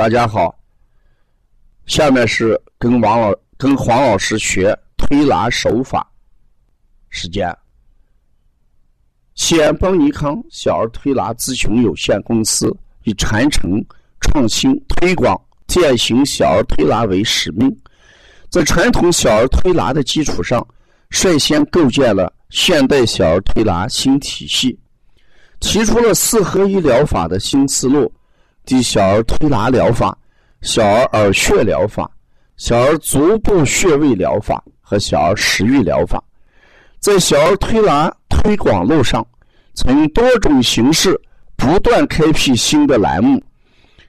大家好，下面是跟王老跟黄老师学推拿手法时间。西安邦尼康小儿推拿咨询有限公司以传承、创新、推广践行小儿推拿为使命，在传统小儿推拿的基础上，率先构建了现代小儿推拿新体系，提出了四合一疗法的新思路。及小儿推拿疗法、小儿耳穴疗法、小儿足部穴位疗法和小儿食欲疗法，在小儿推拿推广路上，从多种形式不断开辟新的栏目。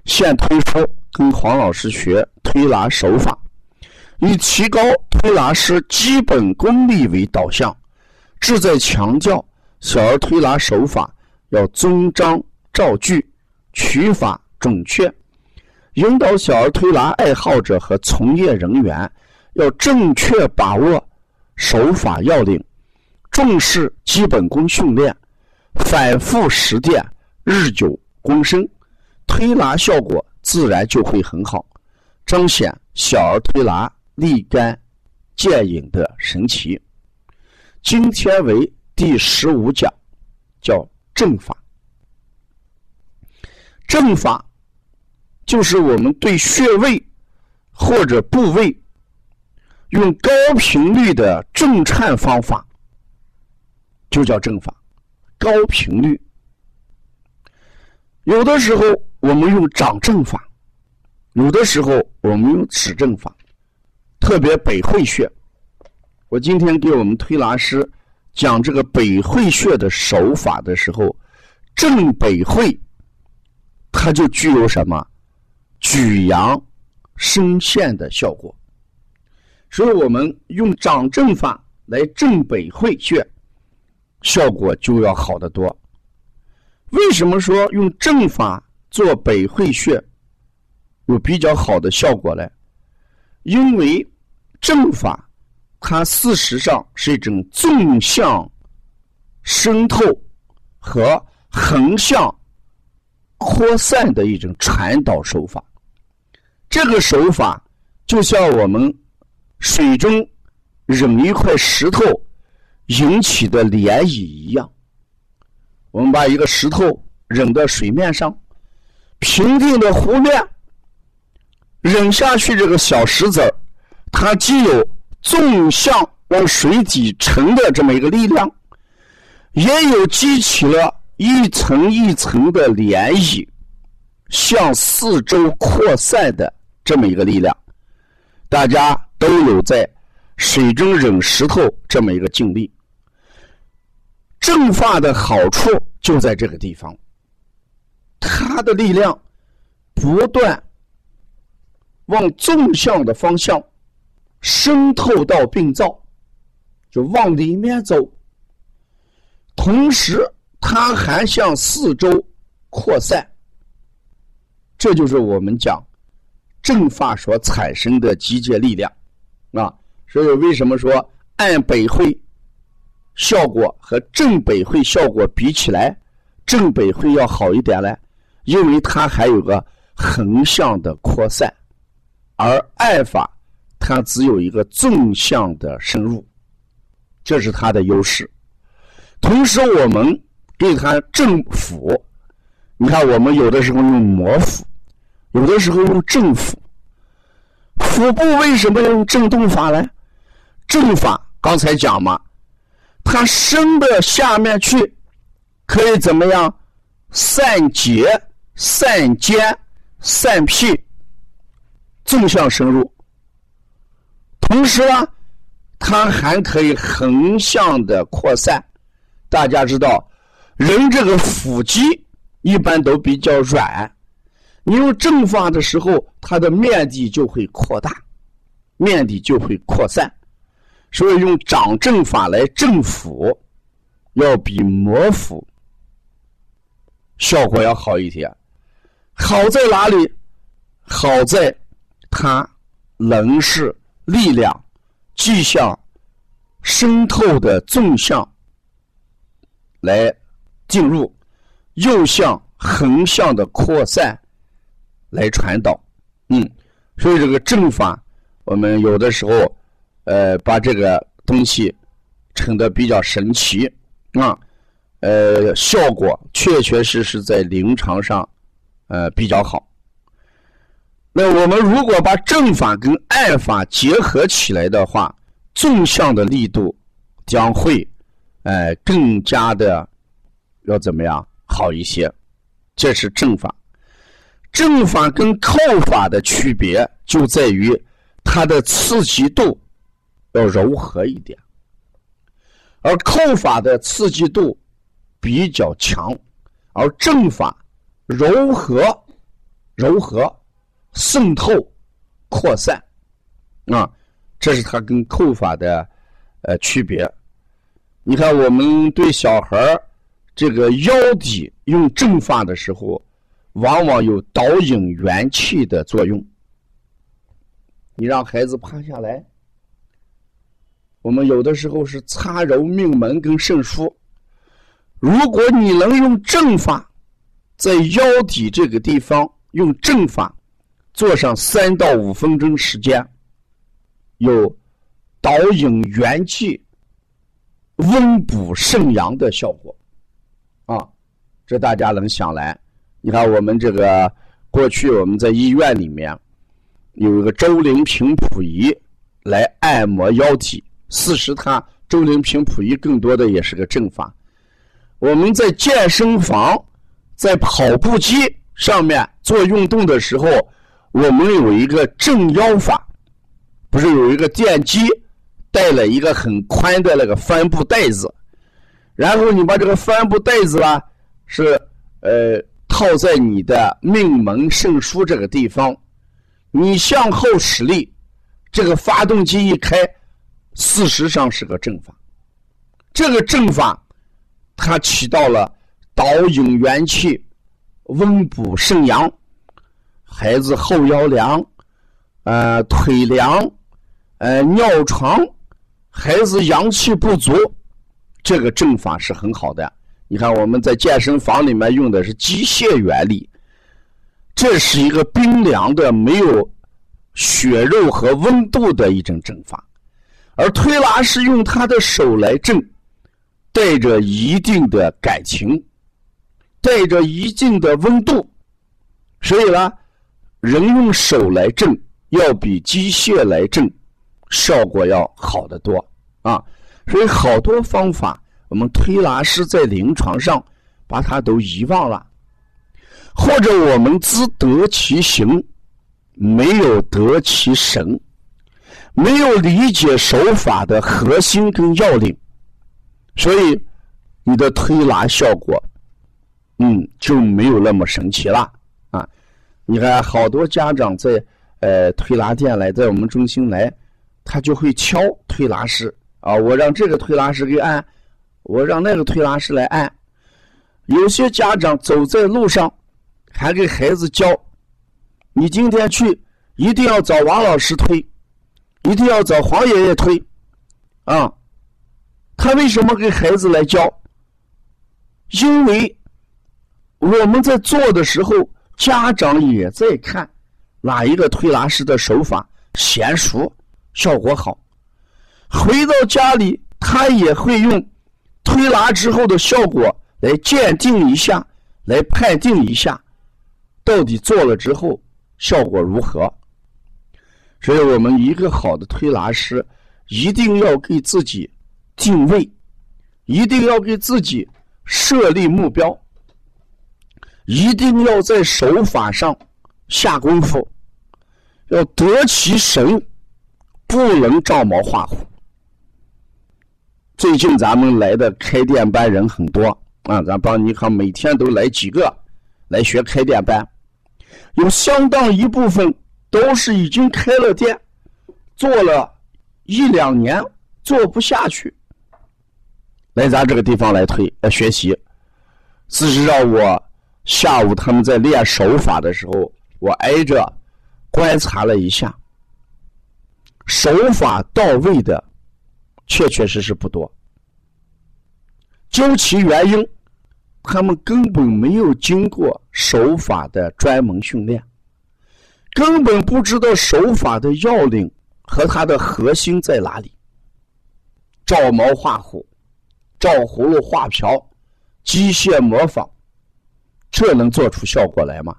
现推出跟黄老师学推拿手法，以提高推拿师基本功力为导向，志在强调小儿推拿手法要遵章照据，取法。准确引导小儿推拿爱好者和从业人员要正确把握手法要领，重视基本功训练，反复实践，日久功深，推拿效果自然就会很好，彰显小儿推拿立竿见影的神奇。今天为第十五讲，叫正法，正法。就是我们对穴位或者部位用高频率的震颤方法，就叫正法。高频率，有的时候我们用掌正法，有的时候我们用指正法。特别北会穴，我今天给我们推拿师讲这个北会穴的手法的时候，正北会，它就具有什么？举阳升陷的效果，所以我们用掌正法来正北会穴，效果就要好得多。为什么说用正法做北会穴有比较好的效果呢？因为正法它事实上是一种纵向渗透和横向扩散的一种传导手法。这个手法就像我们水中扔一块石头引起的涟漪一样。我们把一个石头扔到水面上，平静的湖面扔下去，这个小石子，它既有纵向往水底沉的这么一个力量，也有激起了一层一层的涟漪向四周扩散的。这么一个力量，大家都有在水中扔石头这么一个经历。正法的好处就在这个地方，它的力量不断往纵向的方向渗透到病灶，就往里面走，同时它还向四周扩散，这就是我们讲。正法所产生的集结力量，啊，所以为什么说按北会效果和正北会效果比起来，正北会要好一点呢？因为它还有个横向的扩散，而按法它只有一个纵向的深入，这是它的优势。同时，我们对它正辅，你看我们有的时候用摩腹。有的时候用正腹，腹部为什么要用正动法呢？正法刚才讲嘛，它伸到下面去，可以怎么样？散结、散坚、散屁，纵向深入。同时呢，它还可以横向的扩散。大家知道，人这个腹肌一般都比较软。你用正法的时候，它的面积就会扩大，面积就会扩散，所以用掌正法来正腹，要比摩腹效果要好一些。好在哪里？好在它能是力量既向渗透的纵向来进入，又向横向的扩散。来传导。嗯，所以这个正法，我们有的时候，呃，把这个东西称得比较神奇啊，呃，效果确确实实在临床上，呃，比较好。那我们如果把正法跟爱法结合起来的话，纵向的力度将会，哎，更加的要怎么样好一些？这是正法。正法跟扣法的区别就在于它的刺激度要柔和一点，而扣法的刺激度比较强，而正法柔和、柔和、渗透、扩散，啊，这是它跟扣法的呃区别。你看，我们对小孩这个腰底用正法的时候。往往有导引元气的作用。你让孩子趴下来，我们有的时候是擦揉命门跟肾腧。如果你能用正法，在腰底这个地方用正法做上三到五分钟时间，有导引元气、温补肾阳的效果。啊，这大家能想来。你看，我们这个过去我们在医院里面有一个周灵平谱仪来按摩腰体。事实，它周灵平谱仪更多的也是个正法。我们在健身房在跑步机上面做运动的时候，我们有一个正腰法，不是有一个电机带了一个很宽的那个帆布袋子，然后你把这个帆布袋子啊是呃。套在你的命门肾腧这个地方，你向后使力，这个发动机一开，事实上是个正法。这个正法，它起到了导引元气、温补肾阳，孩子后腰凉，呃，腿凉，呃，尿床，孩子阳气不足，这个正法是很好的。你看，我们在健身房里面用的是机械原理，这是一个冰凉的、没有血肉和温度的一种正法，而推拿是用他的手来正，带着一定的感情，带着一定的温度，所以呢，人用手来正，要比机械来正效果要好得多啊！所以好多方法。我们推拿师在临床上把它都遗忘了，或者我们只得其形，没有得其神，没有理解手法的核心跟要领，所以你的推拿效果，嗯，就没有那么神奇了啊！你看，好多家长在呃推拿店来，在我们中心来，他就会敲推拿师啊，我让这个推拿师给按。我让那个推拿师来按，有些家长走在路上，还给孩子教：你今天去一定要找王老师推，一定要找黄爷爷推，啊，他为什么给孩子来教？因为我们在做的时候，家长也在看哪一个推拿师的手法娴熟，效果好，回到家里他也会用。推拿之后的效果来鉴定一下，来判定一下，到底做了之后效果如何？所以我们一个好的推拿师一定要给自己定位，一定要给自己设立目标，一定要在手法上下功夫，要得其神，不能照猫画虎。最近咱们来的开店班人很多啊，咱帮你看，每天都来几个来学开店班，有相当一部分都是已经开了店，做了一两年做不下去，来咱这个地方来推来学习。事实上，我下午他们在练手法的时候，我挨着观察了一下，手法到位的。确确实实不多，究其原因，他们根本没有经过手法的专门训练，根本不知道手法的要领和它的核心在哪里。照毛画虎，照葫芦画瓢，机械模仿，这能做出效果来吗？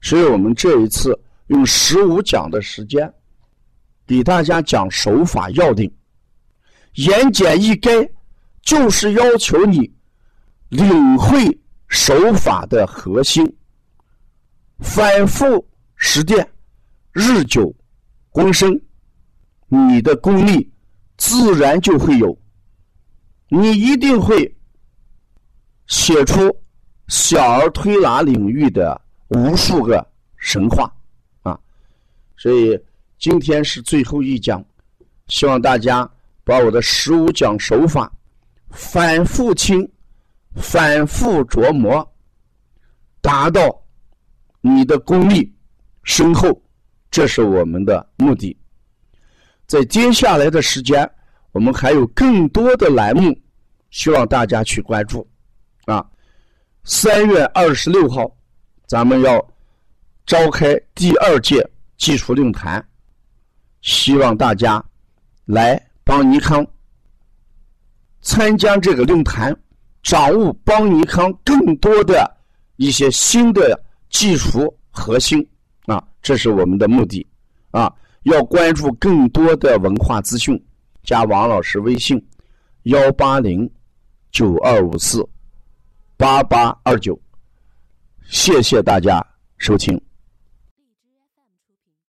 所以我们这一次用十五讲的时间，给大家讲手法要领，言简意赅，就是要求你领会手法的核心，反复实践，日久功深，你的功力自然就会有，你一定会写出小儿推拿领域的。无数个神话啊！所以今天是最后一讲，希望大家把我的十五讲手法反复听、反复琢磨，达到你的功力深厚，这是我们的目的。在接下来的时间，我们还有更多的栏目，希望大家去关注啊！三月二十六号。咱们要召开第二届技术论坛，希望大家来帮尼康参加这个论坛，掌握帮尼康更多的一些新的技术核心啊，这是我们的目的啊。要关注更多的文化资讯，加王老师微信：幺八零九二五四八八二九。谢谢大家收听。